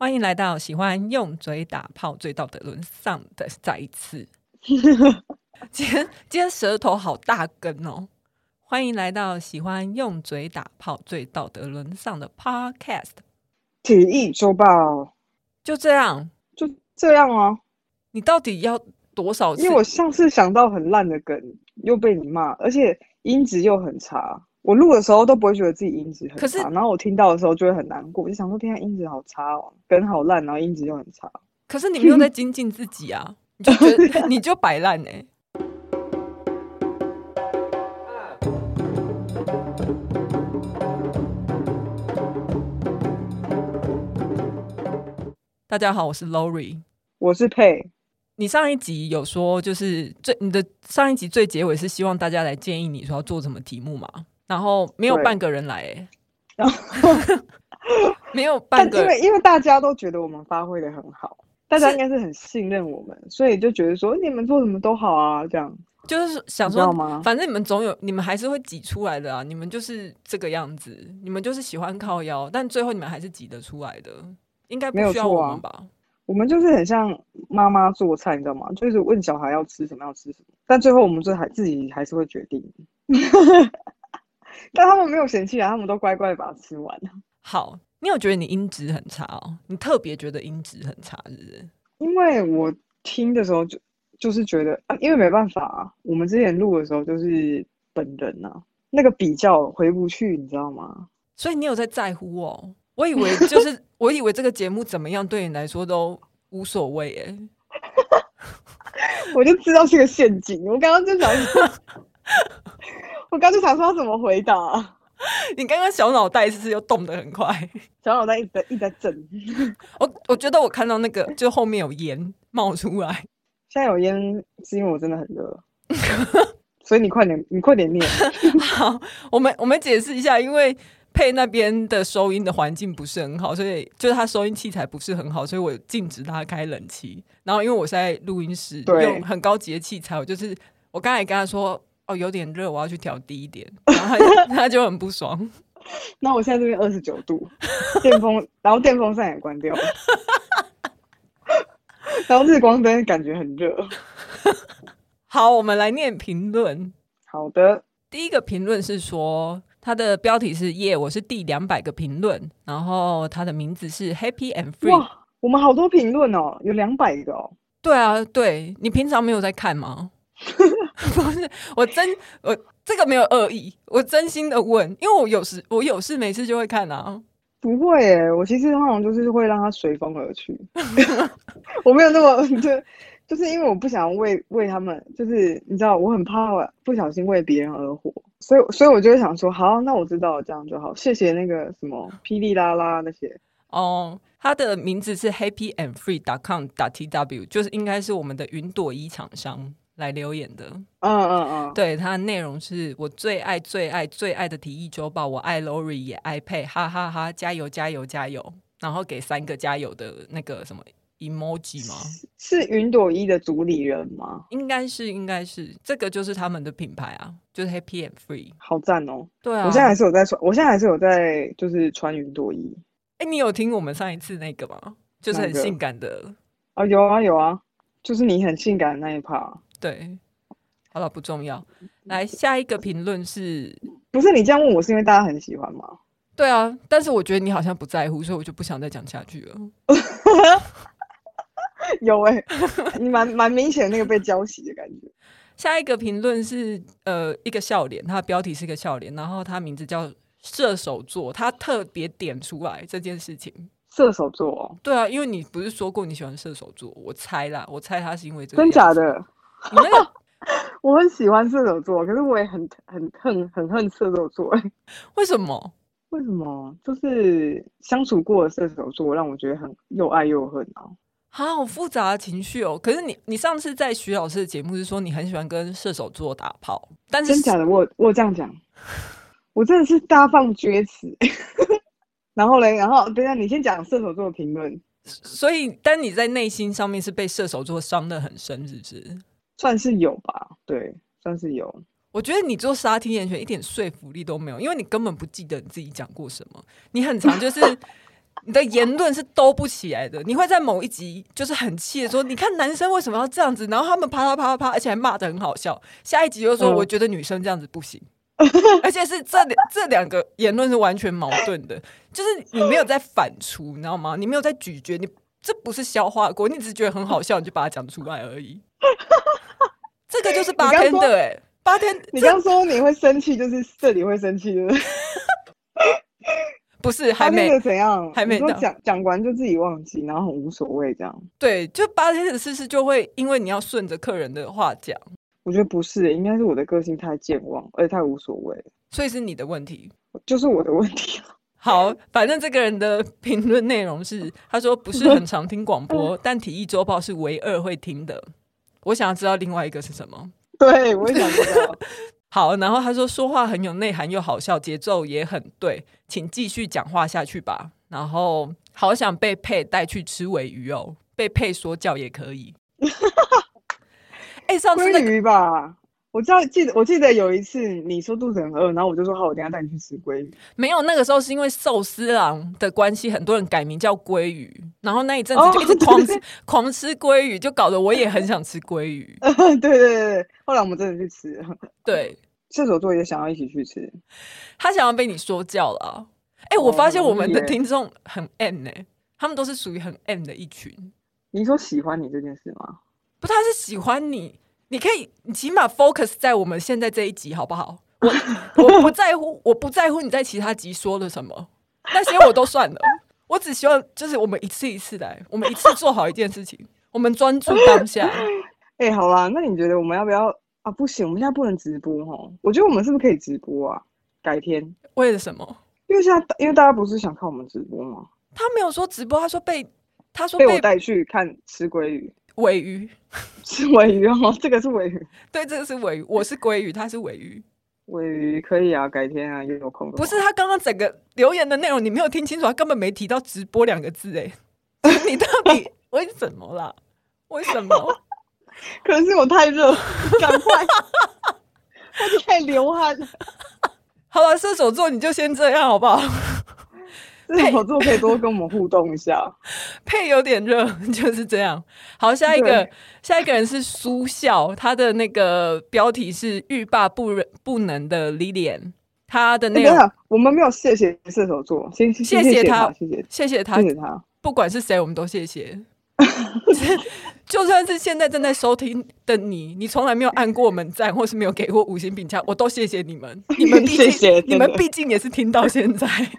欢迎来到喜欢用嘴打炮、最道德沦丧的再一次。今天今天舌头好大根哦！欢迎来到喜欢用嘴打炮、最道德沦丧的 Podcast。体育周报就这样，就这样啊？你到底要多少次？因为我上次想到很烂的梗，又被你骂，而且音质又很差。我录的时候都不会觉得自己音质很差，可是然后我听到的时候就会很难过，我就想说天啊，音质好差哦，梗好烂，然后音质又很差。可是你没有在精进自己啊，你就觉得 你就摆烂呢。大家好，我是 Lori，我是佩。你上一集有说，就是最你的上一集最结尾是希望大家来建议你说要做什么题目嘛？然后没有半个人来、欸，然后。没有半个，因为因为大家都觉得我们发挥的很好，大家应该是很信任我们，所以就觉得说你们做什么都好啊，这样。就是想说，反正你们总有，你们还是会挤出来的啊，你们就是这个样子，你们就是喜欢靠腰，但最后你们还是挤得出来的，应该不需要我们吧？我们就是很像妈妈做菜，你知道吗？就是问小孩要吃什么要吃什么，但最后我们最还自己还是会决定。但他们没有嫌弃啊，他们都乖乖把它吃完。好，你有觉得你音质很差哦？你特别觉得音质很差，是不是？因为我听的时候就就是觉得啊，因为没办法啊，我们之前录的时候就是本人啊，那个比较回不去，你知道吗？所以你有在在乎哦？我以为就是，我以为这个节目怎么样对你来说都无所谓哎。我就知道是个陷阱，我刚刚就想说。我刚就想说要怎么回答，啊，你刚刚小脑袋是不是又动得很快？小脑袋一直在一直在震。我我觉得我看到那个就后面有烟冒出来。现在有烟是因为我真的很热，所以你快点，你快点念。好，我们我们解释一下，因为配那边的收音的环境不是很好，所以就是他收音器材不是很好，所以我禁止他开冷气。然后因为我是在录音室用很高级的器材，我就是我刚才跟他说。哦，有点热，我要去调低一点，然后他就，很不爽。那我现在这边二十九度，电风，然后电风扇也关掉了，然后日光灯感觉很热。好，我们来念评论。好的，第一个评论是说，它的标题是“耶”，我是第两百个评论，然后他的名字是 Happy and Free。哇，我们好多评论哦，有两百个哦。对啊，对，你平常没有在看吗？不是，我真我这个没有恶意，我真心的问，因为我有时我有事没事就会看啊。不会诶，我其实通常就是会让它随风而去，我没有那么 就就是因为我不想为为他们，就是你知道我很怕不小心为别人而活，所以所以我就会想说，好，那我知道了，这样就好，谢谢那个什么霹雳啦啦那些哦。他的名字是 happy and free dot com dot tw，就是应该是我们的云朵衣厂商。来留言的，嗯嗯嗯，对，它的内容是我最爱最爱最爱的体育周报，我爱 Lori 也爱佩，哈哈哈，加油加油加油！然后给三个加油的那个什么 emoji 吗？是云朵衣的主理人吗？应该是，应该是，这个就是他们的品牌啊，就是 Happy and Free，好赞哦！对啊，我现在还是有在穿，我现在还是有在就是穿云朵衣。哎，你有听我们上一次那个吗？就是很性感的啊，有啊有啊，就是你很性感的那一趴。对，好了，不重要。来，下一个评论是，不是你这样问我，是因为大家很喜欢吗？对啊，但是我觉得你好像不在乎，所以我就不想再讲下去了。有哎、欸，你蛮蛮明显那个被浇洗的感觉。下一个评论是呃一个笑脸，它的标题是一个笑脸，然后它名字叫射手座，他特别点出来这件事情。射手座、哦，对啊，因为你不是说过你喜欢射手座，我猜啦，我猜他是因为这个。真假的？你那个，我很喜欢射手座，可是我也很很恨很恨射手座。为什么？为什么？就是相处过的射手座让我觉得很又爱又恨啊！好复杂的情绪哦。可是你你上次在徐老师的节目是说你很喜欢跟射手座打炮，但是真假的？我我这样讲，我真的是大放厥词。然后嘞，然后等一下你先讲射手座的评论。所以，但你在内心上面是被射手座伤的很深，是不是？算是有吧，对，算是有。我觉得你做沙听言权一点说服力都没有，因为你根本不记得你自己讲过什么。你很常就是 你的言论是兜不起来的。你会在某一集就是很气的说：“你看男生为什么要这样子？”然后他们啪啪啪啪啪，而且还骂的很好笑。下一集又说：“我觉得女生这样子不行。”而且是这两这两个言论是完全矛盾的，就是你没有在反刍，你知道吗？你没有在咀嚼，你这不是消化过，你只是觉得很好笑，你就把它讲出来而已。这个就是八天的哎，八天。你刚说你会生气，就是这里会生气，对不对？不是，还没怎样，还没讲讲完就自己忘记，然后很无所谓这样。对，就八天的事事就会因为你要顺着客人的话讲。我觉得不是，应该是我的个性太健忘，而且太无所谓，所以是你的问题，就是我的问题。好，反正这个人的评论内容是，他说不是很常听广播，但体育周报是唯二会听的。我想要知道另外一个是什么？对，我也想知道。好，然后他说说话很有内涵又好笑，节奏也很对，请继续讲话下去吧。然后好想被佩带去吃尾鱼哦，被佩说教也可以。哎、欸，上次的鱼吧，我知道，记得我记得有一次你说肚子很饿，然后我就说好，我等下带你去吃鲑鱼。没有，那个时候是因为寿司郎的关系，很多人改名叫鲑鱼，然后那一阵子就一直 狂吃、哦、狂吃鲑鱼，就搞得我也很想吃鲑鱼。对对对对，后来我们真的去吃。对，射手座也想要一起去吃，他想要被你说教了。哎、欸，我发现我们的听众很 M 呢、欸，他们都是属于很 M 的一群。你说喜欢你这件事吗？不，他是喜欢你，你可以，你起码 focus 在我们现在这一集好不好？我 我不在乎，我不在乎你在其他集说了什么，那些我都算了。我只希望就是我们一次一次来，我们一次做好一件事情，我们专注当下。哎、欸，好啦，那你觉得我们要不要啊？不行，我们现在不能直播哈。我觉得我们是不是可以直播啊？改天？为了什么？因为现在因为大家不是想看我们直播吗？他没有说直播，他说被他说被，被我带去看吃鲑鱼。鮪鱼是尾鱼哦，这个是尾鱼。对，这个是尾鱼。我是鲑鱼，他是尾鱼。尾鱼可以啊，改天啊，又有空。不是他刚刚整个留言的内容，你没有听清楚，他根本没提到直播两个字哎。你到底 为什么啦？为什么？可能是我太热，赶快，我太流汗。好了，射手座你就先这样好不好？配合作可以多跟我们互动一下，配有点热，就是这样。好，下一个，下一个人是苏笑，他的那个标题是欲罢不不能的 Lilian，他的那个、欸、我们没有谢谢射手座，谢谢谢谢他，谢谢谢谢他，谢谢他，不管是谁，我们都谢谢。就算是现在正在收听的你，你从来没有按过我们赞，或是没有给过五星评价，我都谢谢你们。你们毕竟，谢谢你们毕竟也是听到现在。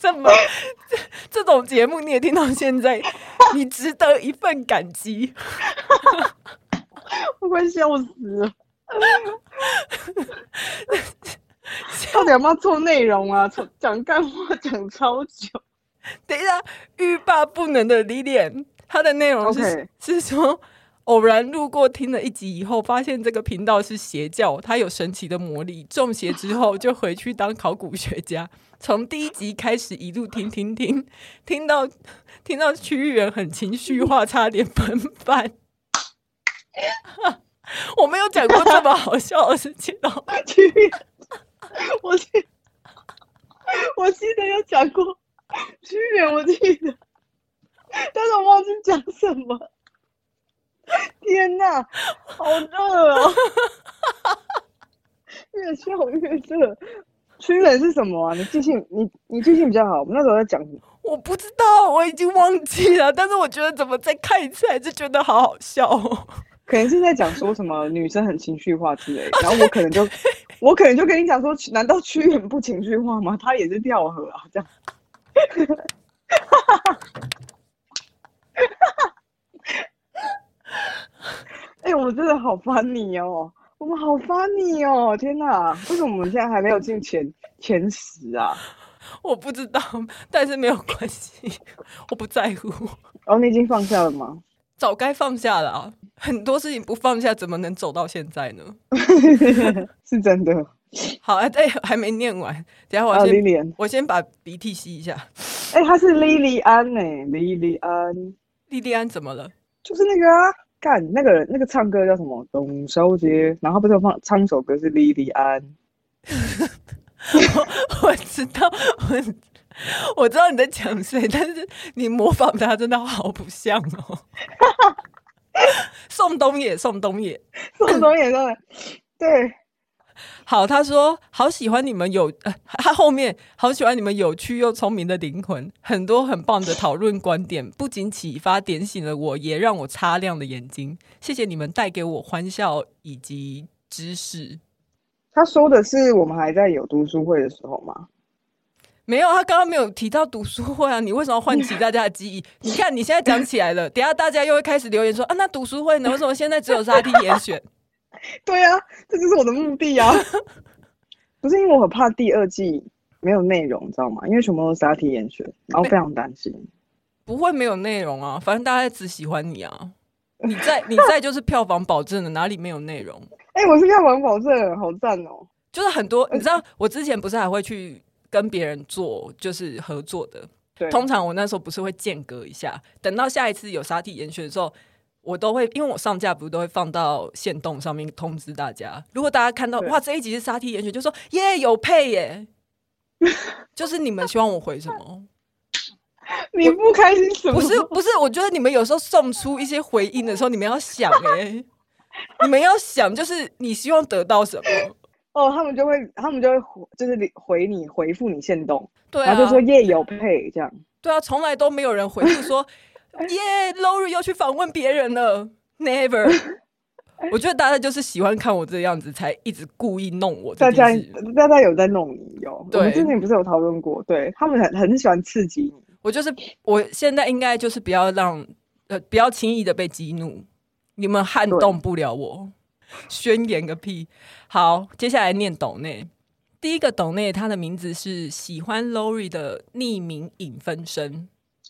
这么这，这种节目你也听到现在，你值得一份感激。我快笑死了！到底要不要做内容啊？讲干话讲超久。等一下，欲罢不能的 Lilian，他的内容是.是说，偶然路过听了一集以后，发现这个频道是邪教，它有神奇的魔力，中邪之后就回去当考古学家。从第一集开始一路听听听，听到听到区域人很情绪化，差点喷饭。我没有讲过这么好笑的事情哦。区域，我记我记得有讲过。区域人我记得，但是我忘记讲什么。天哪，好热哦！越笑越热。屈原是什么啊？你记性，你你记性比较好。我们那时候在讲什么？我不知道，我已经忘记了。但是我觉得怎么再看一次，还是觉得好好笑哦。可能是在讲说什么女生很情绪化之类的。然后我可能就，我可能就跟你讲说，难道屈原不情绪化吗？他也是跳河啊，这样。哎、欸，我真的好 funny 哦。我们好 funny 哦！天哪，为什么我们现在还没有进前前十啊？我不知道，但是没有关系，我不在乎。哦，你已经放下了吗？早该放下了啊！很多事情不放下，怎么能走到现在呢？是真的。好，哎、欸，还没念完，等下我先、啊，我先把鼻涕吸一下。哎、欸，他是莉莉安呢？莉莉安，莉莉安怎么了？就是那个啊。看那个人，那个唱歌叫什么？董小姐，然后不是放唱一首歌是莉莉安。我我知道，我我知道你在讲谁，但是你模仿他真的好不像哦。宋冬野，宋冬野，宋冬野，对对。好，他说好喜欢你们有，呃，他后面好喜欢你们有趣又聪明的灵魂，很多很棒的讨论观点，不仅启发点醒了我，也让我擦亮了眼睛。谢谢你们带给我欢笑以及知识。他说的是我们还在有读书会的时候吗？没有，他刚刚没有提到读书会啊。你为什么要唤起大家的记忆？你看你现在讲起来了，等下大家又会开始留言说啊，那读书会呢？为什么现在只有沙 T 严选？对啊，这就是我的目的啊！不是因为我很怕第二季没有内容，你知道吗？因为全部都是沙 T 严选，然后非常担心。不会没有内容啊，反正大家只喜欢你啊！你在你在就是票房保证的，哪里没有内容？哎、欸，我是票房保证，好赞哦！就是很多，你知道，我之前不是还会去跟别人做，就是合作的。对，通常我那时候不是会间隔一下，等到下一次有沙 T 严选的时候。我都会，因为我上架不是都会放到线动上面通知大家。如果大家看到哇，这一集是沙 T 严选，就说耶有配耶，就是你们希望我回什么？你不开心什么？不是不是，我觉得你们有时候送出一些回应的时候，你们要想哎，你们要想，就是你希望得到什么？哦，他们就会，他们就会回，就是回你回复你限动，对、啊，然后就说耶有配这样。对啊，从来都没有人回复说。耶、yeah,，Lori 又去访问别人了，Never。我觉得大家就是喜欢看我这个样子，才一直故意弄我。大家大家有在弄你哟。对，我们之前不是有讨论过？对，他们很很喜欢刺激你。我就是，我现在应该就是不要让呃，不要轻易的被激怒。你们撼动不了我，宣言个屁！好，接下来念董内，第一个董内，他的名字是喜欢 Lori 的匿名影分身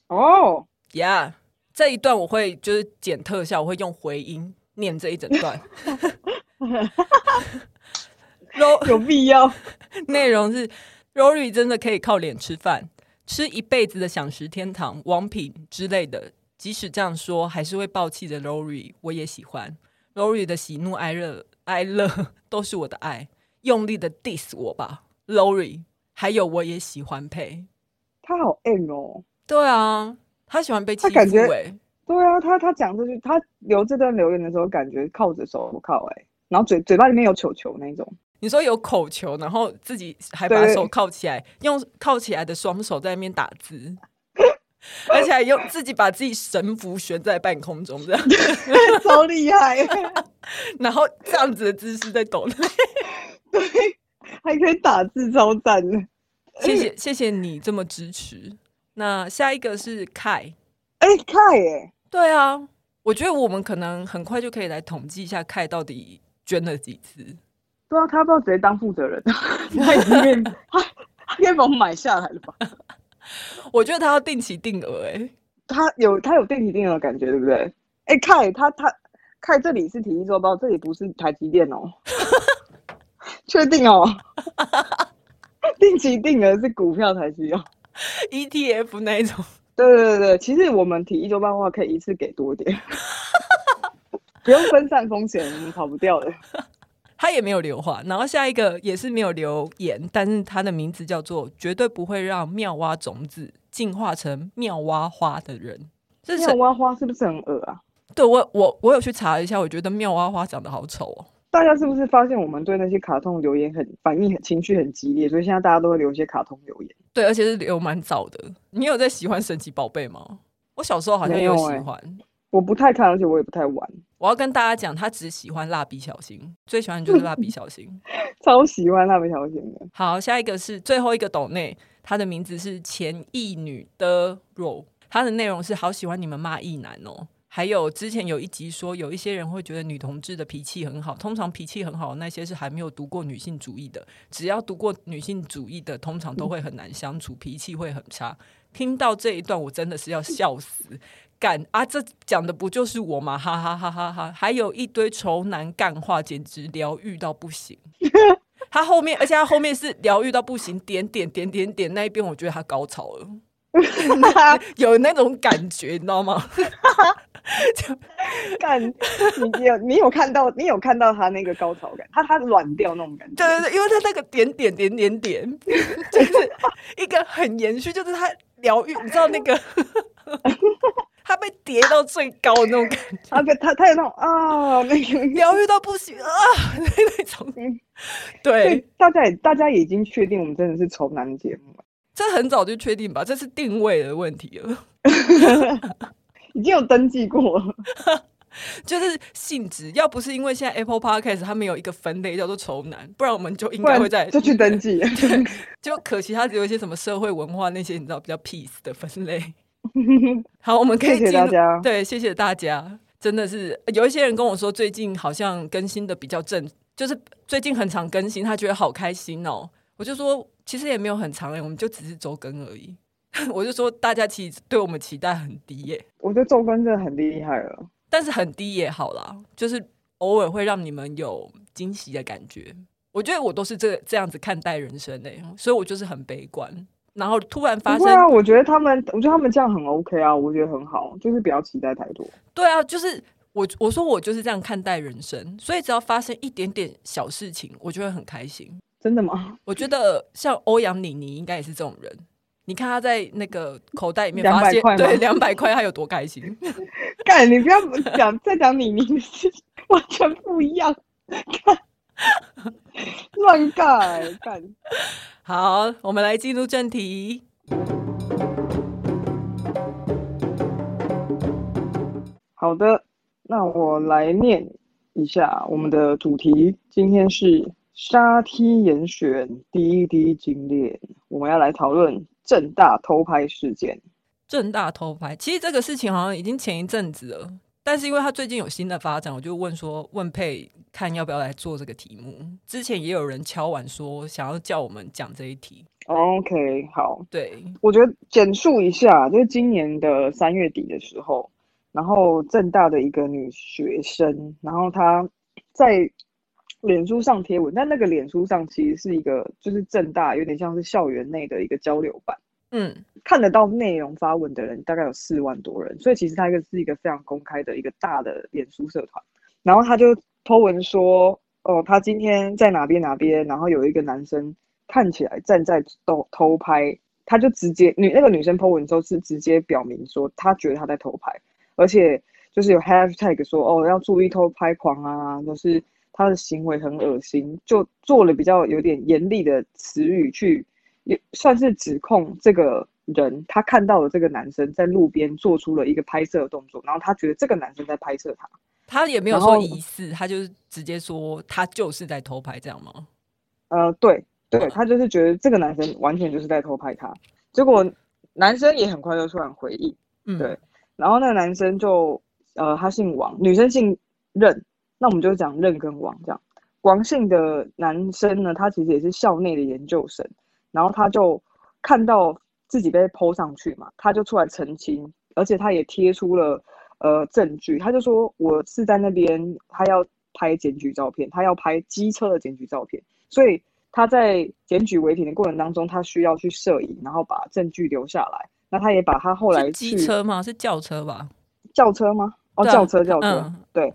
哦。呀、yeah,，这一段我会就是剪特效，我会用回音念这一整段。有必要？内容是 Rory 真的可以靠脸吃饭，吃一辈子的享食天堂、王品之类的。即使这样说，还是会爆气的 Rory，我也喜欢 Rory 的喜怒哀乐，哀乐 都是我的爱。用力的 diss 我吧，Rory。还有我也喜欢配，他好 M 哦。对啊。他喜欢被欺负、欸，他感觉对啊，他他讲这句，他留这段留言的时候，感觉靠着手不靠哎、欸，然后嘴嘴巴里面有球球那种。你说有口球，然后自己还把手靠起来，用靠起来的双手在那边打字，而且还用自己把自己神符悬在半空中，这样 超厉害。然后这样子的姿势在抖，对，还可以打字，超赞的。谢谢谢谢你这么支持。那下一个是凯，哎、欸，凯，哎，对啊，我觉得我们可能很快就可以来统计一下凯到底捐了几次。对啊，他不知道直接当负责人，他已经他他应该把我们买下来了吧？我觉得他要定期定额，哎，他有他有定期定额的感觉，对不对？哎、欸，凯，他他凯，这里是体育周报，这里不是台积电哦，确定哦，定期定额是股票才需要。ETF 那一种，对对对，其实我们提一周半的话，可以一次给多点，不用分散风险，我们跑不掉的。他也没有留话，然后下一个也是没有留言，但是他的名字叫做“绝对不会让妙蛙种子进化成妙蛙花的人”。这妙蛙花是不是很恶啊？对，我我我有去查一下，我觉得妙蛙花长得好丑哦。大家是不是发现我们对那些卡通留言很反应很情绪很激烈，所以现在大家都会留一些卡通留言。对，而且是留蛮早的。你有在喜欢神奇宝贝吗？我小时候好像有喜欢，欸，我不太看，而且我也不太玩。我要跟大家讲，他只喜欢蜡笔小新，最喜欢的就是蜡笔小新，超喜欢蜡笔小新的。好，下一个是最后一个斗内，他的名字是前异女的肉，他的内容是好喜欢你们骂异男哦。还有之前有一集说，有一些人会觉得女同志的脾气很好，通常脾气很好的那些是还没有读过女性主义的。只要读过女性主义的，通常都会很难相处，脾气会很差。听到这一段，我真的是要笑死！干啊，这讲的不就是我吗？哈哈哈哈哈！还有一堆丑男干话，简直疗愈到不行。他后面，而且他后面是疗愈到不行，点点点点点那一边，我觉得他高潮了，有那种感觉，你知道吗？干，你有你有看到你有看到他那个高潮感，他他软掉那种感觉。对对对，因为他那个点点点点点，就是一个很延续，就是他疗愈，你知道那个。他被叠到最高的那种感觉，他被他他有那种啊，那个疗愈到不行啊，那种。对，大家也大家已经确定我们真的是丑男节目了，这很早就确定吧？这是定位的问题了，已经有登记过了，就是性质。要不是因为现在 Apple Podcast 它没有一个分类叫做丑男，不然我们就应该会在就去登记。就可惜它只有一些什么社会文化那些你知道比较 peace 的分类。好，我们可以谢谢大家。对，谢谢大家。真的是有一些人跟我说，最近好像更新的比较正，就是最近很常更新，他觉得好开心哦。我就说，其实也没有很长哎，我们就只是周更而已。我就说，大家其实对我们期待很低耶。我觉得周更真的很厉害了，但是很低也好啦，就是偶尔会让你们有惊喜的感觉。我觉得我都是这这样子看待人生的，所以我就是很悲观。然后突然发生，啊，我觉得他们，我觉得他们这样很 OK 啊，我觉得很好，就是不要期待太多。对啊，就是我我说我就是这样看待人生，所以只要发生一点点小事情，我就会很开心。真的吗？我觉得像欧阳妮妮应该也是这种人。你看他在那个口袋里面发现对两百块，他有多开心？干，你不要讲再讲妮妮的事情，完全不一样。乱干干。好，我们来进入正题。好的，那我来念一下我们的主题。今天是沙梯严选，滴滴精炼。我们要来讨论正大偷拍事件。正大偷拍，其实这个事情好像已经前一阵子了。但是因为他最近有新的发展，我就问说，问佩看要不要来做这个题目。之前也有人敲碗说想要叫我们讲这一题。OK，好，对，我觉得简述一下，就是今年的三月底的时候，然后正大的一个女学生，然后她在脸书上贴文，但那个脸书上其实是一个就是正大有点像是校园内的一个交流版。嗯，看得到内容发文的人大概有四万多人，所以其实它一个是一个非常公开的一个大的脸书社团。然后他就 po 文说，哦，他今天在哪边哪边，然后有一个男生看起来站在偷偷拍，他就直接女那个女生 po 文之后是直接表明说，他觉得他在偷拍，而且就是有 hashtag 说，哦，要注意偷拍狂啊，就是他的行为很恶心，就做了比较有点严厉的词语去。也算是指控这个人，他看到了这个男生在路边做出了一个拍摄的动作，然后他觉得这个男生在拍摄他，他也没有说疑似，他就是直接说他就是在偷拍，这样吗？呃，对对，他就是觉得这个男生完全就是在偷拍他，结果男生也很快就突然回应，嗯，对，然后那个男生就呃，他姓王，女生姓任，那我们就讲任跟王这样，王姓的男生呢，他其实也是校内的研究生。然后他就看到自己被 PO 上去嘛，他就出来澄清，而且他也贴出了呃证据，他就说我是在那边，他要拍检举照片，他要拍机车的检举照片，所以他在检举违停的过程当中，他需要去摄影，然后把证据留下来。那他也把他后来机车吗？是轿车吧？轿车吗？哦，轿车，轿车，嗯、对。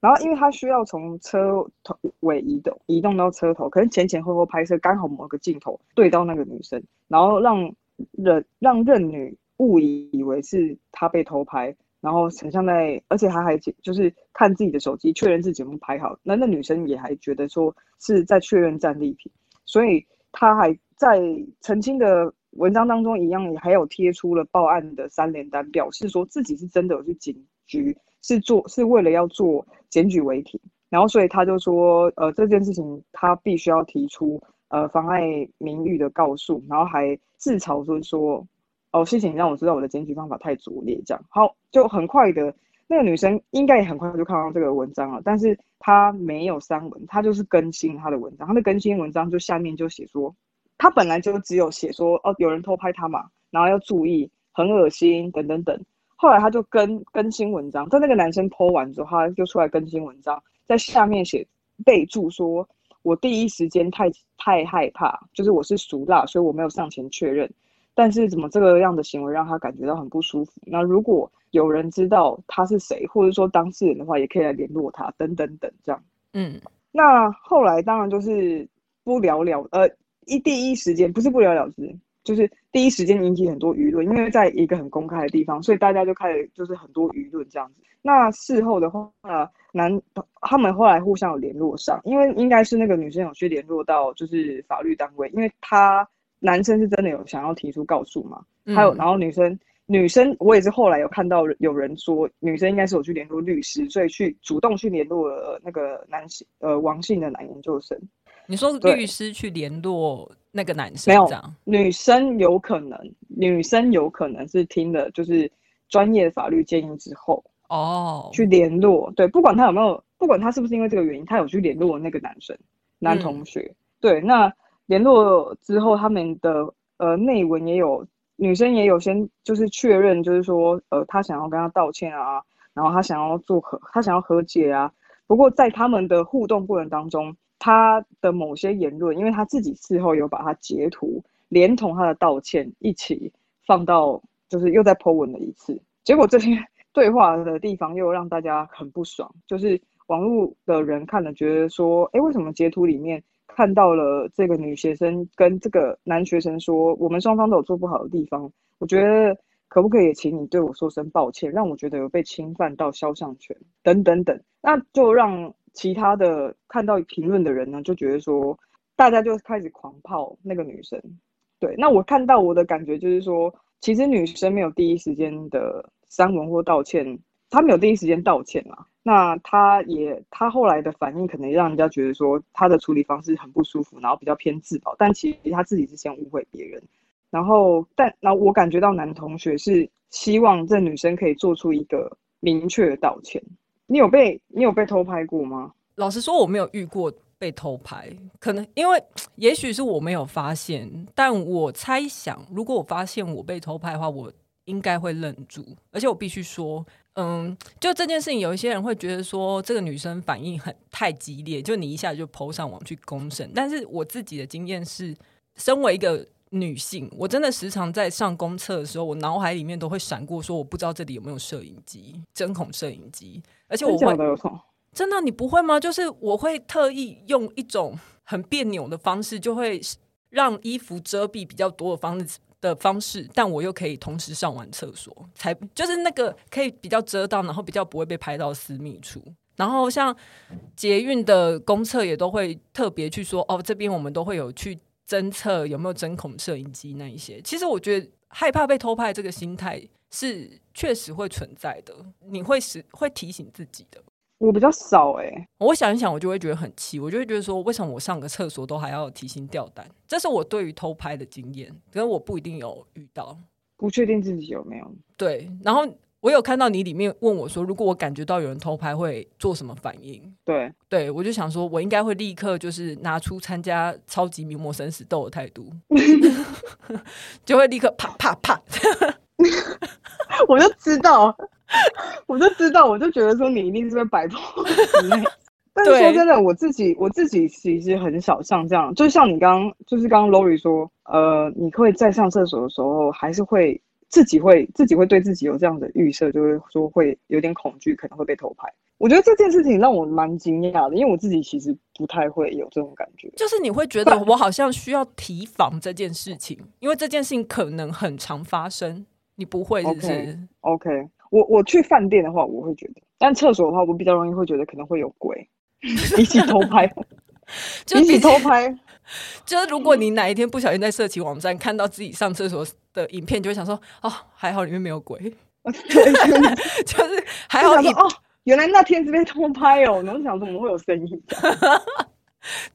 然后，因为他需要从车头尾移动，移动到车头，可能前前后后拍摄，刚好某个镜头对到那个女生，然后让任让任女误以以为是他被偷拍，然后很像在，而且他还就是看自己的手机确认自己有没有拍好，那那女生也还觉得说是在确认战利品，所以他还在澄清的文章当中一样，也还有贴出了报案的三联单，表示说自己是真的有去警局。是做是为了要做检举违停，然后所以他就说，呃，这件事情他必须要提出呃妨碍名誉的告诉，然后还自嘲说说，哦，谢谢你让我知道我的检举方法太拙劣，这样。好就很快的，那个女生应该也很快就看到这个文章了，但是她没有删文，她就是更新她的文章，她的更新文章就下面就写说，她本来就只有写说，哦，有人偷拍她嘛，然后要注意，很恶心，等等等。后来他就更更新文章，在那个男生 po 完之后，他就出来更新文章，在下面写备注说：“我第一时间太太害怕，就是我是熟辣，所以我没有上前确认。但是怎么这个样的行为让他感觉到很不舒服？那如果有人知道他是谁，或者说当事人的话，也可以来联络他，等等等这样。嗯，那后来当然就是不了了，呃，一第一时间不是不了了之，就是第一时间引起很多舆论，因为在一个很公开的地方，所以大家就开始就是很多舆论这样子。那事后的话，男他们后来互相有联络上，因为应该是那个女生有去联络到就是法律单位，因为他男生是真的有想要提出告诉嘛，还有然后女生。女生，我也是后来有看到有人说，女生应该是有去联络律师，所以去主动去联络了那个男性，呃，王姓的男研究生。你说律师去联络那个男生？没有，女生有可能，女生有可能是听了就是专业的法律建议之后，哦，去联络。对，不管他有没有，不管他是不是因为这个原因，他有去联络那个男生，男同学。嗯、对，那联络之后，他们的呃内文也有。女生也有先就是确认，就是说，呃，她想要跟他道歉啊，然后她想要做和，她想要和解啊。不过在他们的互动过程当中，他的某些言论，因为他自己事后有把他截图，连同他的道歉一起放到，就是又在 po 文了一次。结果这些 对话的地方又让大家很不爽，就是网络的人看了觉得说，哎，为什么截图里面？看到了这个女学生跟这个男学生说，我们双方都有做不好的地方，我觉得可不可以请你对我说声抱歉，让我觉得有被侵犯到肖像权等等等，那就让其他的看到评论的人呢，就觉得说，大家就开始狂炮那个女生。对，那我看到我的感觉就是说，其实女生没有第一时间的删文或道歉，她没有第一时间道歉啊。那她也，她后来的反应可能让人家觉得说她的处理方式很不舒服，然后比较偏自保，但其实她自己是先误会别人，然后但那我感觉到男同学是希望这女生可以做出一个明确的道歉。你有被你有被偷拍过吗？老实说，我没有遇过被偷拍，可能因为也许是我没有发现，但我猜想，如果我发现我被偷拍的话，我应该会愣住，而且我必须说。嗯，就这件事情，有一些人会觉得说这个女生反应很太激烈，就你一下就 po 上网去公审。但是我自己的经验是，身为一个女性，我真的时常在上公厕的时候，我脑海里面都会闪过说，我不知道这里有没有摄影机，针孔摄影机。而且我会真的，你不会吗？就是我会特意用一种很别扭的方式，就会让衣服遮蔽比较多的方式。的方式，但我又可以同时上完厕所，才就是那个可以比较遮到，然后比较不会被拍到私密处。然后像捷运的公厕也都会特别去说，哦，这边我们都会有去侦测有没有针孔摄影机那一些。其实我觉得害怕被偷拍这个心态是确实会存在的，你会是会提醒自己的。我比较少哎、欸，我想一想，我就会觉得很气，我就会觉得说，为什么我上个厕所都还要提心吊胆？这是我对于偷拍的经验，可是我不一定有遇到，不确定自己有没有。对，然后我有看到你里面问我说，如果我感觉到有人偷拍，会做什么反应？对，对我就想说，我应该会立刻就是拿出参加超级名模生死斗的态度，就会立刻啪啪啪，我就知道。我就知道，我就觉得说你一定是被摆脱。但是说真的，我自己我自己其实很少像这样，就像你刚刚就是刚刚 Lori 说，呃，你会在上厕所的时候，还是会自己会自己会对自己有这样的预设，就是说会有点恐惧，可能会被偷拍。我觉得这件事情让我蛮惊讶的，因为我自己其实不太会有这种感觉。就是你会觉得我好像需要提防这件事情，因为这件事情可能很常发生，你不会是不是？OK, okay. 我我去饭店的话，我会觉得；但厕所的话，我比较容易会觉得可能会有鬼。比起偷拍，就比起偷拍，就是如果你哪一天不小心在色情网站看到自己上厕所的影片，就会想说：哦，还好里面没有鬼。就是还好你哦，原来那天是被偷拍哦。然后想怎么会有声音？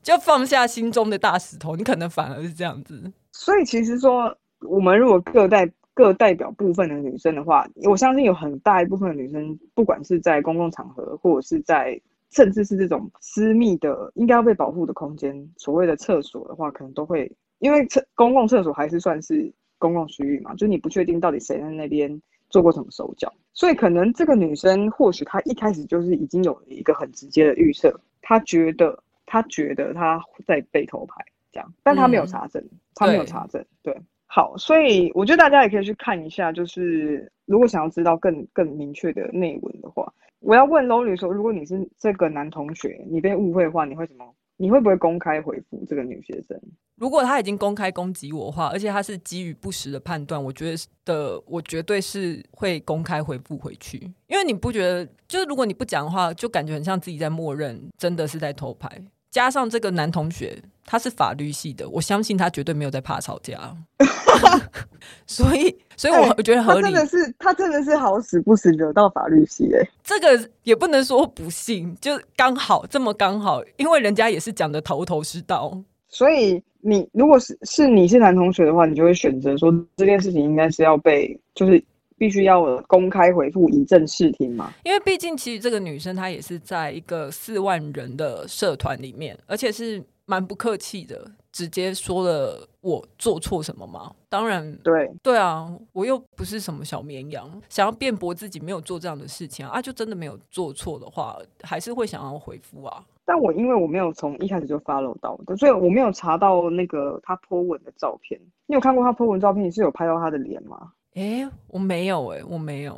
就放下心中的大石头，你可能反而是这样子。所以其实说，我们如果各在。各代表部分的女生的话，我相信有很大一部分的女生，不管是在公共场合，或者是在甚至是这种私密的、应该要被保护的空间，所谓的厕所的话，可能都会因为厕公共厕所还是算是公共区域嘛，就你不确定到底谁在那边做过什么手脚，所以可能这个女生或许她一开始就是已经有了一个很直接的预设，她觉得她觉得她在被偷拍这样，但她没有查证，她、嗯、没有查证，对。好，所以我觉得大家也可以去看一下，就是如果想要知道更更明确的内文的话，我要问 Lowly 说，如果你是这个男同学，你被误会的话，你会怎么？你会不会公开回复这个女学生？如果他已经公开攻击我的话，而且他是基于不实的判断，我觉得的，我绝对是会公开回复回去。因为你不觉得，就是如果你不讲的话，就感觉很像自己在默认，真的是在偷拍。加上这个男同学他是法律系的，我相信他绝对没有在怕吵架。所以，所以我觉得合理。他真的是，他真的是好死不死惹到法律系哎。这个也不能说不幸，就刚好这么刚好，因为人家也是讲的头头是道。所以你如果是是你是男同学的话，你就会选择说这件事情应该是要被，就是必须要公开回复以正视听嘛。因为毕竟其实这个女生她也是在一个四万人的社团里面，而且是蛮不客气的，直接说了我做错什么吗？当然，对对啊，我又不是什么小绵羊，想要辩驳自己没有做这样的事情啊，啊就真的没有做错的话，还是会想要回复啊。但我因为我没有从一开始就 follow 到的，所以我没有查到那个他 po 文的照片。你有看过他 po 文照片？你是有拍到他的脸吗？哎、我没有、欸，哎，我没有。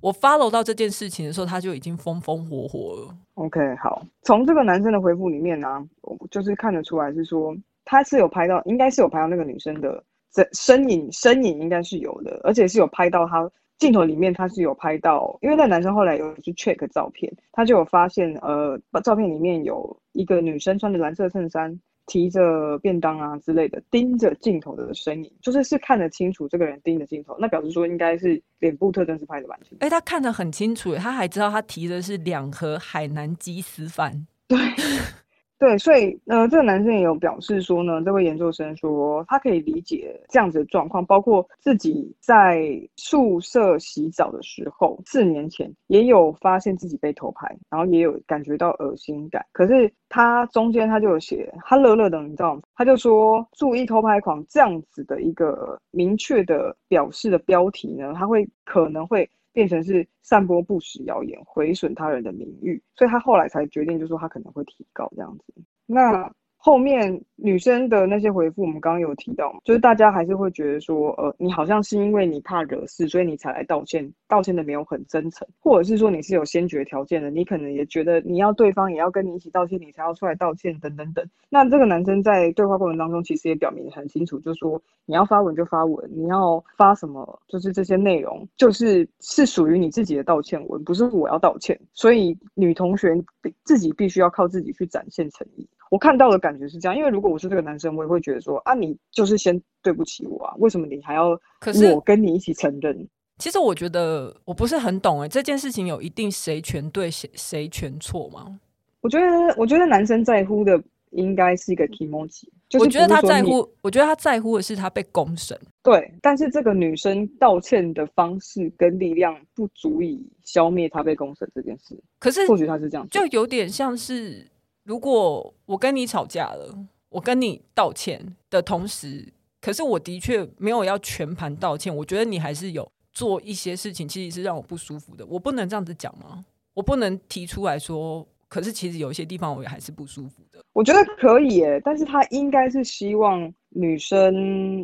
我 follow 到这件事情的时候，他就已经风风火火了。OK，好，从这个男生的回复里面呢、我就是看得出来是说他是有拍到，应该是有拍到那个女生的身身影，身影应该是有的，而且是有拍到他。镜头里面他是有拍到，因为那男生后来有去 check 照片，他就有发现，呃，照片里面有一个女生穿着蓝色衬衫，提着便当啊之类的，盯着镜头的身影，就是是看得清楚这个人盯着镜头，那表示说应该是脸部特征是拍的蛮清楚。哎、欸，他看得很清楚，他还知道他提的是两盒海南鸡丝饭。对。对，所以呃，这个男生也有表示说呢，这位研究生说他可以理解这样子的状况，包括自己在宿舍洗澡的时候，四年前也有发现自己被偷拍，然后也有感觉到恶心感。可是他中间他就有写，他乐乐的，你知道吗？他就说注意偷拍狂这样子的一个明确的表示的标题呢，他会可能会。变成是散播不实谣言，毁损他人的名誉，所以他后来才决定，就说他可能会提高这样子。那。后面女生的那些回复，我们刚刚有提到，就是大家还是会觉得说，呃，你好像是因为你怕惹事，所以你才来道歉，道歉的没有很真诚，或者是说你是有先决条件的，你可能也觉得你要对方也要跟你一起道歉，你才要出来道歉，等等等。那这个男生在对话过程当中，其实也表明很清楚，就是说你要发文就发文，你要发什么，就是这些内容，就是是属于你自己的道歉文，不是我要道歉。所以女同学自己必须要靠自己去展现诚意。我看到的感觉是这样，因为如果我是这个男生，我也会觉得说啊，你就是先对不起我啊，为什么你还要我跟你一起承认？其实我觉得我不是很懂哎，这件事情有一定谁全对谁谁全错吗？我觉得，我觉得男生在乎的应该是一个 kimochi，就是我觉得他在乎，我觉得他在乎的是他被公审。对，但是这个女生道歉的方式跟力量不足以消灭他被公审这件事。可是或许他是这样，就有点像是。如果我跟你吵架了，我跟你道歉的同时，可是我的确没有要全盘道歉。我觉得你还是有做一些事情，其实是让我不舒服的。我不能这样子讲吗？我不能提出来说，可是其实有一些地方我也还是不舒服的。我觉得可以耶，但是他应该是希望女生。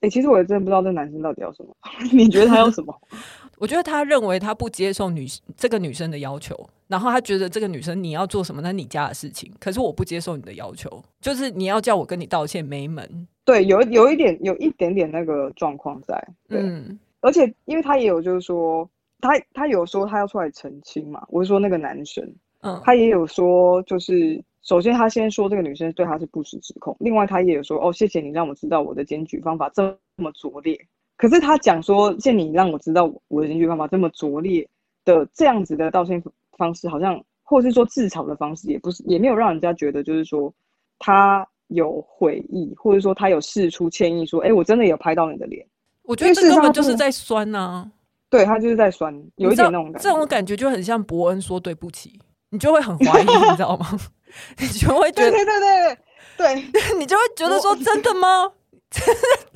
哎、欸，其实我也真的不知道这男生到底要什么。你觉得他要什么？我觉得他认为他不接受女这个女生的要求。然后他觉得这个女生你要做什么，那你家的事情。可是我不接受你的要求，就是你要叫我跟你道歉没门。对，有有一点，有一点点那个状况在。嗯，而且因为他也有就是说，他他有说他要出来澄清嘛。我是说那个男生，嗯，他也有说，就是首先他先说这个女生对他是不实指控，另外他也有说哦，谢谢你让我知道我的检举方法这么拙劣。可是他讲说，谢谢你让我知道我的检举方法这么拙劣的这样子的道歉方式好像，或是说自嘲的方式，也不是，也没有让人家觉得就是说他有悔意，或者说他有事出歉意，说，哎、欸，我真的有拍到你的脸。我觉得这根本就是在酸呐、啊，对他就是在酸，有一点那种感觉，这种感觉就很像伯恩说对不起，你就会很怀疑，你知道吗？你就会觉得，对对对对对，你就会觉得说，真的吗？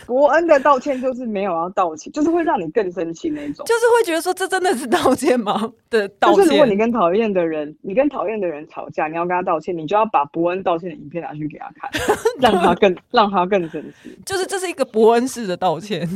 博恩的道歉就是没有要道歉，就是会让你更生气那种，就是会觉得说这真的是道歉吗？的道歉。就是如果你跟讨厌的人，你跟讨厌的人吵架，你要跟他道歉，你就要把伯恩道歉的影片拿去给他看，让他更让他更生气。就是这是一个伯恩式的道歉。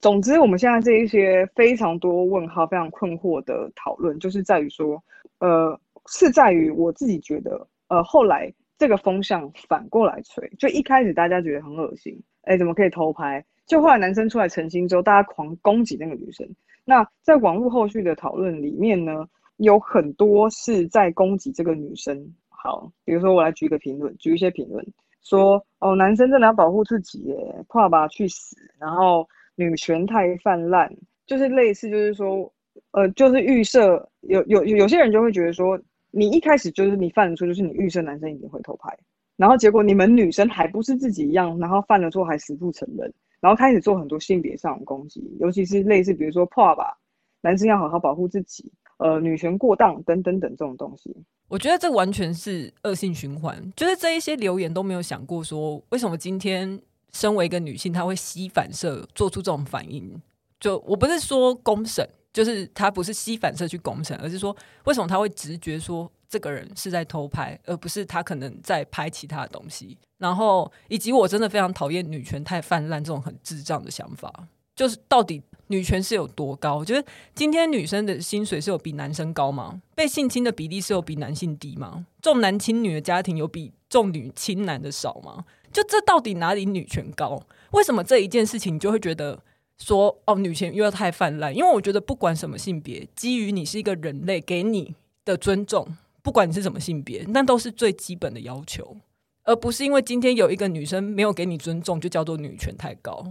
总之，我们现在这一些非常多问号、非常困惑的讨论，就是在于说，呃，是在于我自己觉得，呃，后来这个风向反过来吹，就一开始大家觉得很恶心。哎，怎么可以偷拍？就后来男生出来澄清之后，大家狂攻击那个女生。那在网络后续的讨论里面呢，有很多是在攻击这个女生。好，比如说我来举个评论，举一些评论，说哦，男生真的要保护自己耶，怕吧去死。然后女权太泛滥，就是类似，就是说，呃，就是预设有有有些人就会觉得说，你一开始就是你犯的错，就是你预设男生一定会偷拍。然后结果你们女生还不是自己一样，然后犯了错还死不承认，然后开始做很多性别上的攻击，尤其是类似比如说破吧，男生要好好保护自己，呃，女权过当等等等这种东西。我觉得这完全是恶性循环，就是这一些留言都没有想过说，为什么今天身为一个女性，她会膝反射做出这种反应？就我不是说公审，就是她不是膝反射去公审，而是说为什么她会直觉说。这个人是在偷拍，而不是他可能在拍其他的东西。然后，以及我真的非常讨厌女权太泛滥这种很智障的想法。就是到底女权是有多高？我觉得今天女生的薪水是有比男生高吗？被性侵的比例是有比男性低吗？重男轻女的家庭有比重女轻男的少吗？就这到底哪里女权高？为什么这一件事情你就会觉得说哦，女权又要太泛滥？因为我觉得不管什么性别，基于你是一个人类，给你的尊重。不管你是什么性别，那都是最基本的要求，而不是因为今天有一个女生没有给你尊重，就叫做女权太高。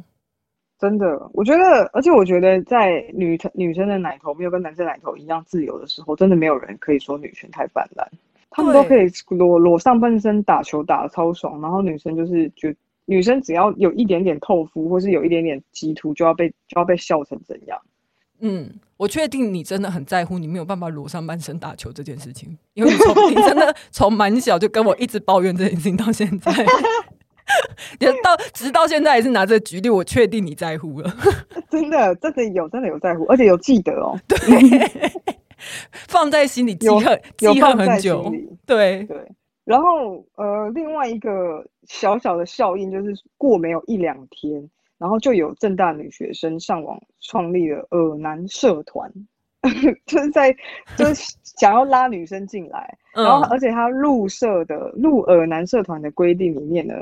真的，我觉得，而且我觉得，在女女生的奶头没有跟男生奶头一样自由的时候，真的没有人可以说女权太泛滥。他们都可以裸裸上半身打球打的超爽，然后女生就是觉女生只要有一点点透肤，或是有一点点激凸，就要被就要被笑成怎样。嗯，我确定你真的很在乎，你没有办法裸上半身打球这件事情，因为你从你真的从蛮小就跟我一直抱怨这件事情到现在，也到直到现在还是拿这个举例，我确定你在乎了，真的真的有真的有在乎，而且有记得哦，对，放在心里记恨记恨很久，对。对，然后呃，另外一个小小的效应就是过没有一两天。然后就有正大女学生上网创立了耳男社团，就是在就是想要拉女生进来，然后而且他入社的入耳男社团的规定里面呢，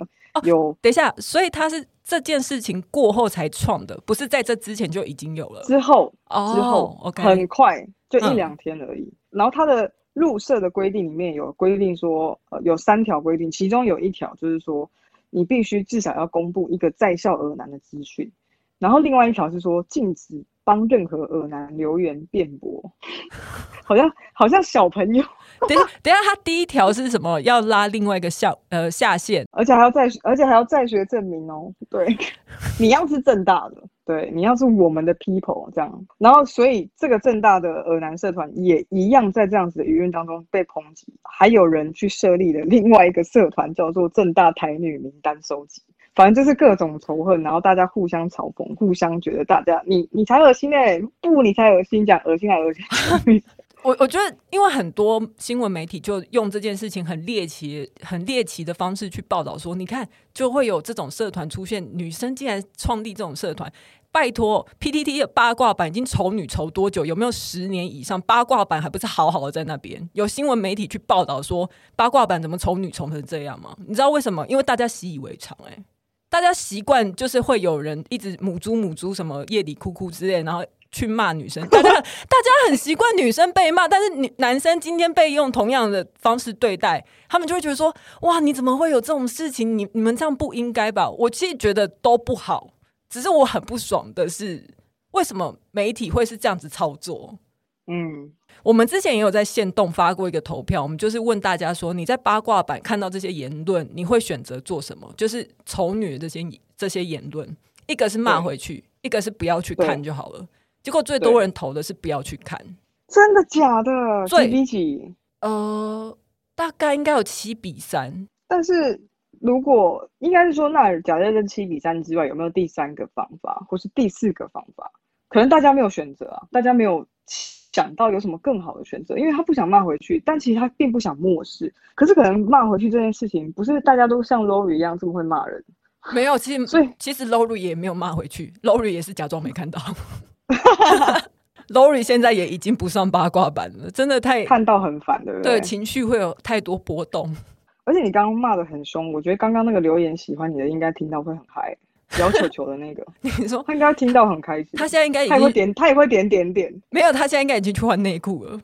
有、哦、等一下，所以他是这件事情过后才创的，不是在这之前就已经有了。之后、哦、之后，OK，很快就一两天而已。嗯、然后他的入社的规定里面有规定说，呃，有三条规定，其中有一条就是说。你必须至少要公布一个在校俄男的资讯，然后另外一条是说禁止帮任何俄男留言辩驳，好像好像小朋友。等下等下，他第一条是什么？要拉另外一个下呃下线，而且还要在而且还要在学证明哦。对，你要是正大的。对，你要是我们的 people 这样，然后所以这个正大的俄男社团也一样在这样子的舆论当中被抨击，还有人去设立了另外一个社团叫做正大台女名单收集，反正就是各种仇恨，然后大家互相嘲讽，互相觉得大家你你才恶心呢、不你才恶心，讲恶心还恶心。我我觉得，因为很多新闻媒体就用这件事情很猎奇、很猎奇的方式去报道，说你看就会有这种社团出现，女生竟然创立这种社团。拜托，PTT 的八卦版已经丑女丑多久？有没有十年以上？八卦版还不是好好的在那边？有新闻媒体去报道说八卦版怎么丑女丑成这样吗？你知道为什么？因为大家习以为常、欸，哎，大家习惯就是会有人一直母猪母猪什么夜里哭哭之类，然后。去骂女生，大家 大家很习惯女生被骂，但是女男生今天被用同样的方式对待，他们就会觉得说：哇，你怎么会有这种事情？你你们这样不应该吧？我其实觉得都不好，只是我很不爽的是，为什么媒体会是这样子操作？嗯，我们之前也有在线动发过一个投票，我们就是问大家说：你在八卦版看到这些言论，你会选择做什么？就是丑女的这些这些言论，一个是骂回去，一个是不要去看就好了。结果最多人投的是不要去看，真的假的？几比几？呃，大概应该有七比三。但是如果应该是说，那假设这七比三之外，有没有第三个方法，或是第四个方法？可能大家没有选择啊，大家没有想到有什么更好的选择，因为他不想骂回去，但其实他并不想漠视。可是可能骂回去这件事情，不是大家都像 Lori 一样这么会骂人。没有，其实所以其实 Lori 也没有骂回去，Lori 也是假装没看到。Lori 现在也已经不上八卦版了，真的太看到很烦，对不对？对，情绪会有太多波动。而且你刚刚骂的很凶，我觉得刚刚那个留言喜欢你的应该听到会很嗨，摇球球的那个，你说他应该听到很开心。他现在应该他也会点，他也会点点点。没有，他现在应该已经去换内裤了，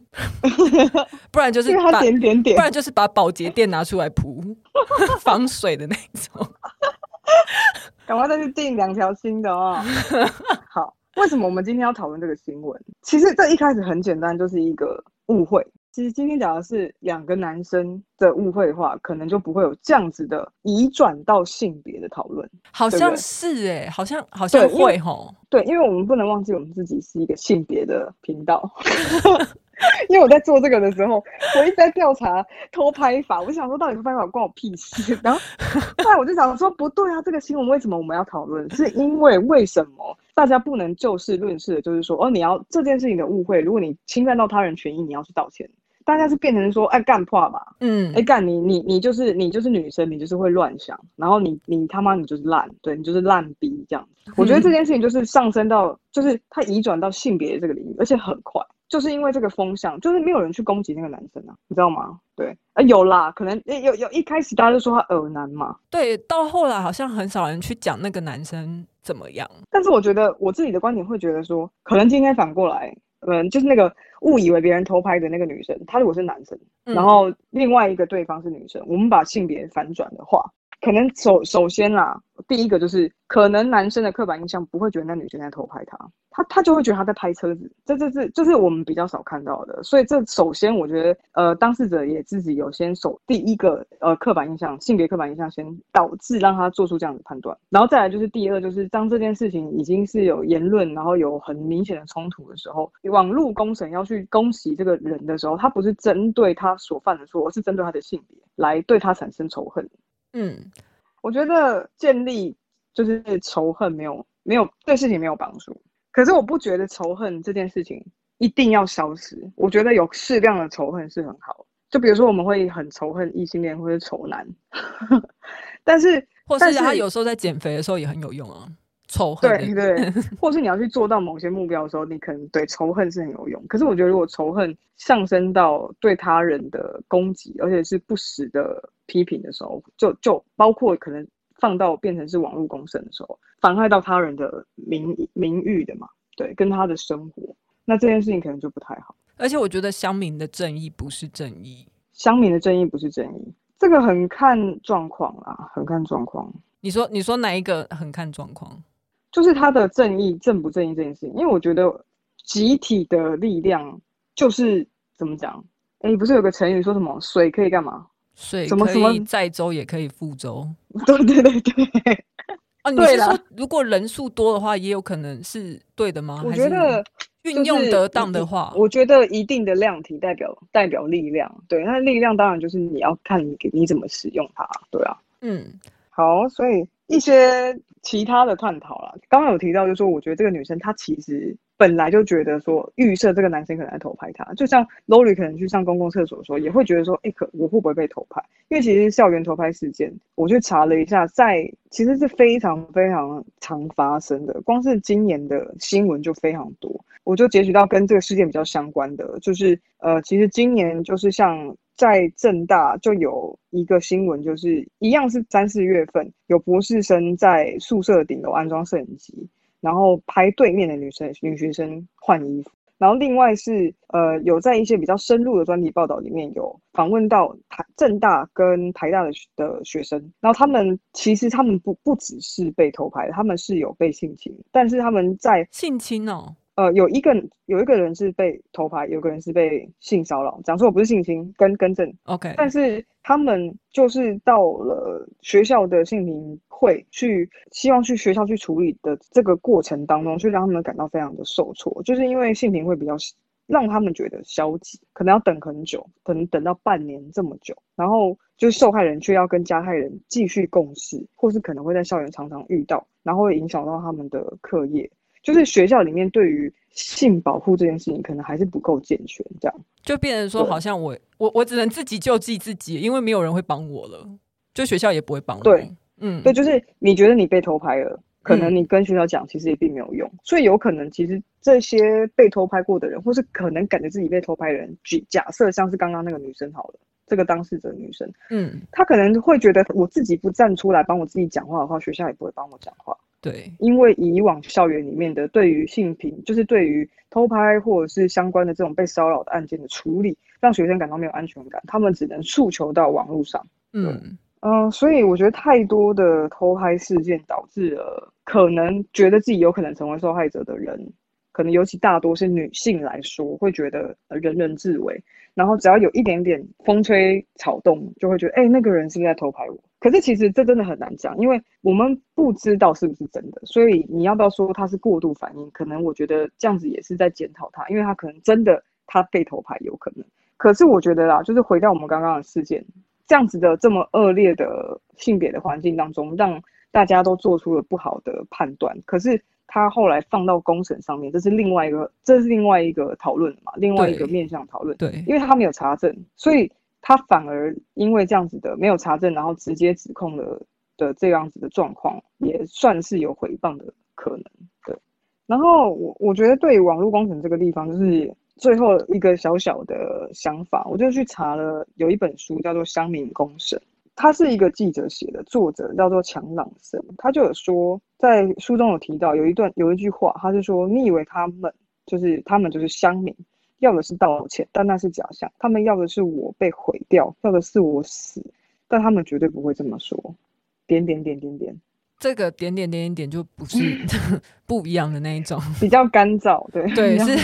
不然就是他点点点，不然就是把保洁垫拿出来铺防水的那种。赶快再去订两条新的哦。好，为什么我们今天要讨论这个新闻？其实这一开始很简单，就是一个误会。其实今天讲的是两个男生的误会的话，可能就不会有这样子的移转到性别的讨论。好像是哎、欸，好像好像会吼。对，因为我们不能忘记我们自己是一个性别的频道。因为我在做这个的时候，我一直在调查偷拍法，我想说到底偷拍法关我屁事。然后后来我就想说，不对啊，这个新闻为什么我们要讨论？是因为为什么大家不能就事论事的，就是说，哦，你要这件事情的误会，如果你侵犯到他人权益，你要去道歉。大家是变成说，哎，干破吧，嗯，哎，干你你你就是你就是女生，你就是会乱想，然后你你他妈你就是烂，对你就是烂逼这样。我觉得这件事情就是上升到，就是它移转到性别这个领域，而且很快。就是因为这个风向，就是没有人去攻击那个男生啊，你知道吗？对，啊有啦，可能有有一开始大家都说他恶男嘛，对，到后来好像很少人去讲那个男生怎么样。但是我觉得我自己的观点会觉得说，可能今天反过来，嗯，就是那个误以为别人偷拍的那个女生，她如果是男生，嗯，然后另外一个对方是女生，我们把性别反转的话。可能首首先啦，第一个就是可能男生的刻板印象不会觉得那女生在偷拍他，他他就会觉得他在拍车子，这这这这是我们比较少看到的。所以这首先我觉得，呃，当事者也自己有先首第一个呃刻板印象，性别刻板印象先导致让他做出这样的判断，然后再来就是第二，就是当这件事情已经是有言论，然后有很明显的冲突的时候，网络公审要去攻击这个人的时候，他不是针对他所犯的错，而是针对他的性别来对他产生仇恨。嗯，我觉得建立就是仇恨没有没有对事情没有帮助。可是我不觉得仇恨这件事情一定要消失。我觉得有适量的仇恨是很好。就比如说我们会很仇恨异性恋或者仇男，但是或是他有时候在减肥的时候也很有用啊。仇恨对对，或是你要去做到某些目标的时候，你可能对仇恨是很有用。可是我觉得如果仇恨上升到对他人的攻击，而且是不实的。批评的时候，就就包括可能放到变成是网络公审的时候，妨害到他人的名名誉的嘛，对，跟他的生活，那这件事情可能就不太好。而且我觉得乡民的正义不是正义，乡民的正义不是正义，这个很看状况啦，很看状况。你说你说哪一个很看状况？就是他的正义正不正义这件事情，因为我觉得集体的力量就是怎么讲？哎，不是有个成语说什么水可以干嘛？水可以载舟，也可以覆舟。对对对对。啊，你是说如果人数多的话，也有可能是对的吗？我觉得运用得当的话，我觉得一定的量体代表代表力量。对，那力量当然就是你要看你你怎么使用它。对啊，嗯，好，所以一些其他的探讨啦，刚刚有提到，就是说我觉得这个女生她其实。本来就觉得说预设这个男生可能在偷拍他，就像 Lori 可能去上公共厕所的时候，也会觉得说，哎、可我会不会被偷拍？因为其实校园偷拍事件，我去查了一下，在其实是非常非常常发生的，光是今年的新闻就非常多。我就截取到跟这个事件比较相关的，就是呃，其实今年就是像在正大就有一个新闻，就是一样是三四月份有博士生在宿舍顶楼安装摄影机。然后拍对面的女生女学生换衣服，然后另外是呃有在一些比较深入的专题报道里面有访问到台政大跟台大的的学生，然后他们其实他们不不只是被偷拍，他们是有被性侵，但是他们在性侵哦。呃，有一个有一个人是被偷拍，有个人是被性骚扰。讲说我不是性侵，跟更正。OK，但是他们就是到了学校的性平会去，希望去学校去处理的这个过程当中，就让他们感到非常的受挫，就是因为性平会比较让他们觉得消极，可能要等很久，可能等到半年这么久，然后就是受害人却要跟加害人继续共事，或是可能会在校园常常遇到，然后会影响到他们的课业。就是学校里面对于性保护这件事情，可能还是不够健全，这样就变成说，好像我我我只能自己救济自己，因为没有人会帮我了，就学校也不会帮我。对，嗯，对，就是你觉得你被偷拍了。可能你跟学校讲，其实也并没有用，所以有可能其实这些被偷拍过的人，或是可能感觉自己被偷拍的人，举假设像是刚刚那个女生好了，这个当事者女生，嗯，她可能会觉得我自己不站出来帮我自己讲话的话，学校也不会帮我讲话。对，因为以往校园里面的对于性平，就是对于偷拍或者是相关的这种被骚扰的案件的处理，让学生感到没有安全感，他们只能诉求到网络上。嗯。嗯、呃，所以我觉得太多的偷拍事件导致了可能觉得自己有可能成为受害者的人，可能尤其大多是女性来说，会觉得人人自危，然后只要有一点点风吹草动，就会觉得哎、欸，那个人是不是在偷拍我？可是其实这真的很难讲，因为我们不知道是不是真的，所以你要不要说他是过度反应？可能我觉得这样子也是在检讨他，因为他可能真的他被偷拍有可能。可是我觉得啦，就是回到我们刚刚的事件。这样子的这么恶劣的性别的环境当中，让大家都做出了不好的判断。可是他后来放到公审上面，这是另外一个，这是另外一个讨论嘛，另外一个面向讨论。对，因为他没有查证，所以他反而因为这样子的没有查证，然后直接指控了的这样子的状况，也算是有回谤的可能。对，然后我我觉得对于网络工程这个地方，就是。最后一个小小的想法，我就去查了，有一本书叫做《乡民公审》，他是一个记者写的，作者叫做强朗森，他就有说，在书中有提到有一段有一句话，他是说，你以为他们就是他们就是乡民，要的是道歉，但那是假象，他们要的是我被毁掉，要的是我死，但他们绝对不会这么说，点点点点点。这个点点点点点就不是 不一样的那一种，比较干燥，对对是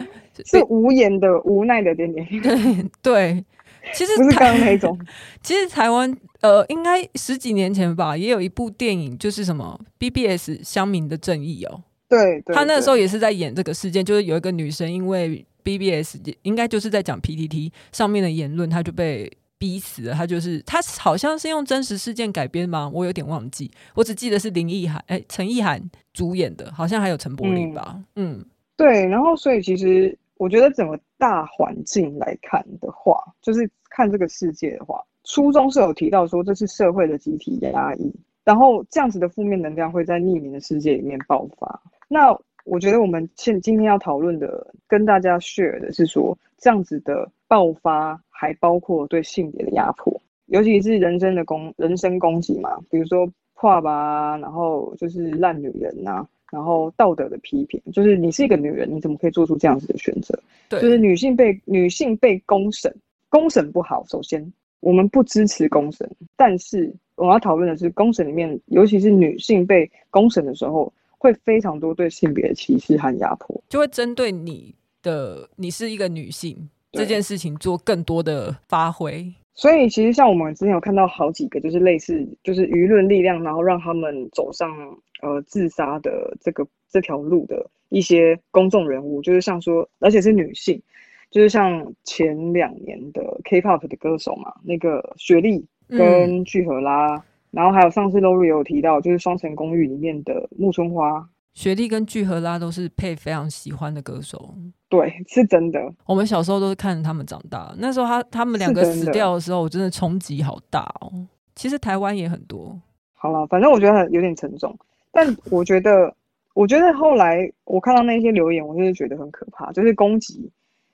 是无言的无奈的点点点，对对，其实不是刚刚那一种。其实台湾呃，应该十几年前吧，也有一部电影，就是什么 BBS 乡民的正义哦，对，对他那时候也是在演这个事件，就是有一个女生因为 BBS 应该就是在讲 PTT 上面的言论，他就被。逼死了他，就是他好像是用真实事件改编吗？我有点忘记，我只记得是林奕涵哎，陈意涵主演的，好像还有陈柏霖吧。嗯，嗯对。然后，所以其实我觉得整个大环境来看的话，就是看这个世界的话，初中是有提到说这是社会的集体压抑，然后这样子的负面能量会在匿名的世界里面爆发。那我觉得我们现今天要讨论的，跟大家 share 的是说，这样子的爆发。还包括对性别的压迫，尤其是人身的攻、人身攻击嘛，比如说破吧，然后就是烂女人呐、啊，然后道德的批评，就是你是一个女人，你怎么可以做出这样子的选择？对，就是女性被女性被公审，公审不好。首先，我们不支持公审，但是我要讨论的是，公审里面，尤其是女性被公审的时候，会非常多对性别的歧视和压迫，就会针对你的，你是一个女性。这件事情做更多的发挥，所以其实像我们之前有看到好几个，就是类似就是舆论力量，然后让他们走上呃自杀的这个这条路的一些公众人物，就是像说，而且是女性，就是像前两年的 K-pop 的歌手嘛，那个雪莉跟具荷拉，嗯、然后还有上次 Lori 有提到，就是《双层公寓》里面的木村花。雪莉跟具荷拉都是配非常喜欢的歌手，对，是真的。我们小时候都是看着他们长大，那时候他他们两个死掉的时候，我真的冲击好大哦。其实台湾也很多。好了，反正我觉得有点沉重，但我觉得，我觉得后来我看到那些留言，我就是觉得很可怕，就是攻击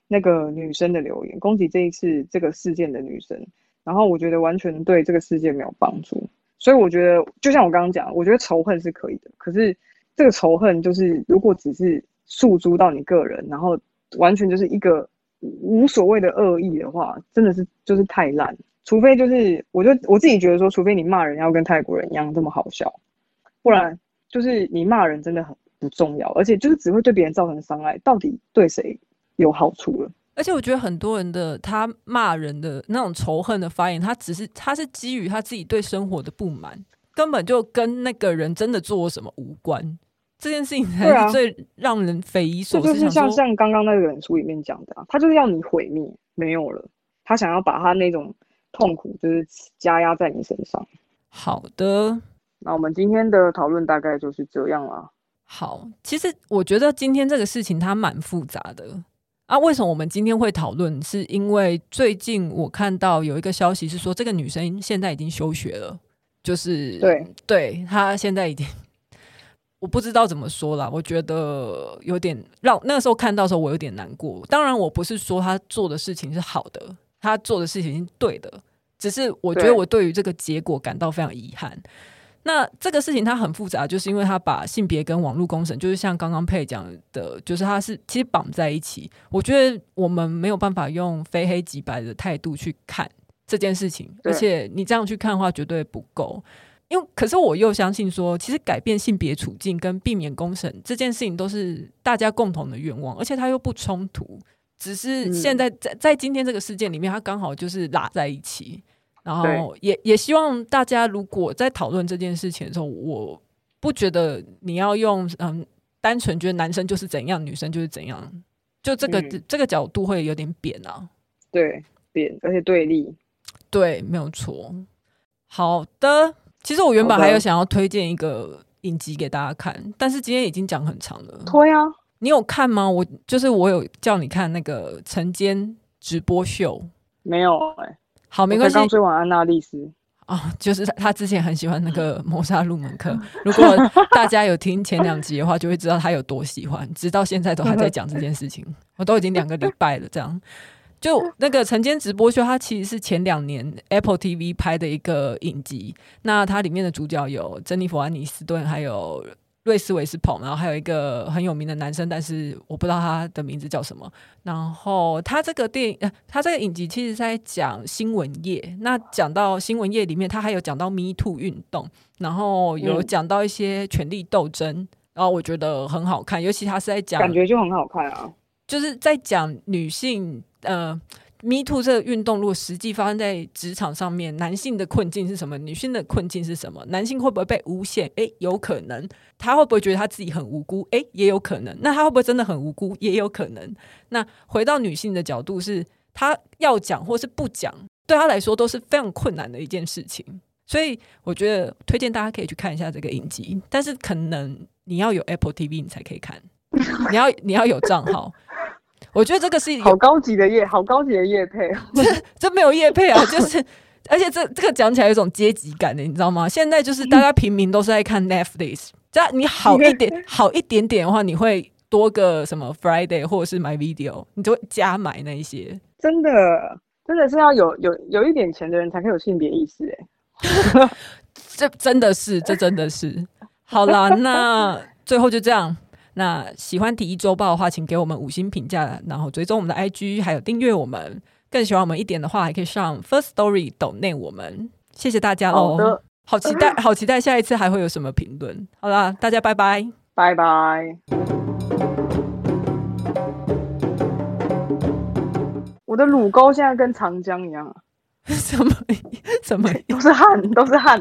那个女生的留言，攻击这一次这个事件的女生，然后我觉得完全对这个世界没有帮助。所以我觉得，就像我刚刚讲，我觉得仇恨是可以的，可是。这个仇恨就是，如果只是诉诸到你个人，然后完全就是一个无所谓的恶意的话，真的是就是太烂。除非就是，我就我自己觉得说，除非你骂人要跟泰国人一样这么好笑，不然就是你骂人真的很不重要，而且就是只会对别人造成伤害。到底对谁有好处了？而且我觉得很多人的他骂人的那种仇恨的发言，他只是他是基于他自己对生活的不满，根本就跟那个人真的做什么无关。这件事情才是最让人匪夷所思。啊、就是像像刚刚那个人书里面讲的、啊，他就是要你毁灭，没有了，他想要把他那种痛苦就是加压在你身上。好的，那我们今天的讨论大概就是这样了。好，其实我觉得今天这个事情它蛮复杂的啊。为什么我们今天会讨论？是因为最近我看到有一个消息是说，这个女生现在已经休学了，就是对，对她现在已经，我不知道怎么说啦。我觉得有点让那个时候看到的时候，我有点难过。当然，我不是说她做的事情是好的，她做的事情是对的，只是我觉得我对于这个结果感到非常遗憾。那这个事情它很复杂，就是因为它把性别跟网络工程，就是像刚刚佩讲的，就是它是其实绑在一起。我觉得我们没有办法用非黑即白的态度去看这件事情，而且你这样去看的话绝对不够。因为可是我又相信说，其实改变性别处境跟避免工程这件事情都是大家共同的愿望，而且它又不冲突，只是现在在在今天这个事件里面，它刚好就是拉在一起。然后也也希望大家，如果在讨论这件事情的时候，我不觉得你要用嗯单纯觉得男生就是怎样，女生就是怎样，就这个、嗯、这个角度会有点扁啊。对，扁而且对立。对，没有错。好的，其实我原本还有想要推荐一个影集给大家看，但是今天已经讲很长了。推啊！你有看吗？我就是我有叫你看那个晨间直播秀，没有哎、欸。好，没关系。刚追完安娜丽丝哦，就是他之前很喜欢那个谋杀入门课。如果大家有听前两集的话，就会知道他有多喜欢，直到现在都还在讲这件事情。我都已经两个礼拜了，这样。就那个晨间直播秀，它其实是前两年 Apple TV 拍的一个影集。那它里面的主角有珍妮弗·安妮斯顿，还有。瑞斯维斯彭，然后还有一个很有名的男生，但是我不知道他的名字叫什么。然后他这个电影，呃，他这个影集其实在讲新闻业。那讲到新闻业里面，他还有讲到 Me Too 运动，然后有讲到一些权力斗争，嗯，然后我觉得很好看，尤其他是在讲，感觉就很好看啊，就是在讲女性，呃。Me Too 这个运动，如果实际发生在职场上面，男性的困境是什么？女性的困境是什么？男性会不会被诬陷？诶，有可能。他会不会觉得他自己很无辜？诶，也有可能。那他会不会真的很无辜？也有可能。那回到女性的角度是，是他要讲或是不讲，对他来说都是非常困难的一件事情。所以我觉得推荐大家可以去看一下这个影集，但是可能你要有 Apple TV 你才可以看，你要你要有账号。我觉得这个是好高级的业，好高级的业配。这 这没有业配啊，就是而且这这个讲起来有一种阶级感的，你知道吗？现在就是大家平民都是在看 Netflix，只要你好一点 好一点点的话，你会多个什么 Friday 或者是 My Video，你就会加买那一些。真的，真的是要有有有一点钱的人才可以有性别意识哎。这真的是，这真的是。好啦，那最后就这样。那喜欢体育周报的话，请给我们五星评价，然后追踪我们的 IG，还有订阅我们。更喜欢我们一点的话，还可以上 First Story 抖内我们。谢谢大家喽！好期待，好期待下一次还会有什么评论。好啦，大家拜拜，拜拜。我的乳沟现在跟长江一样啊，什么什么都是汗，都是汗。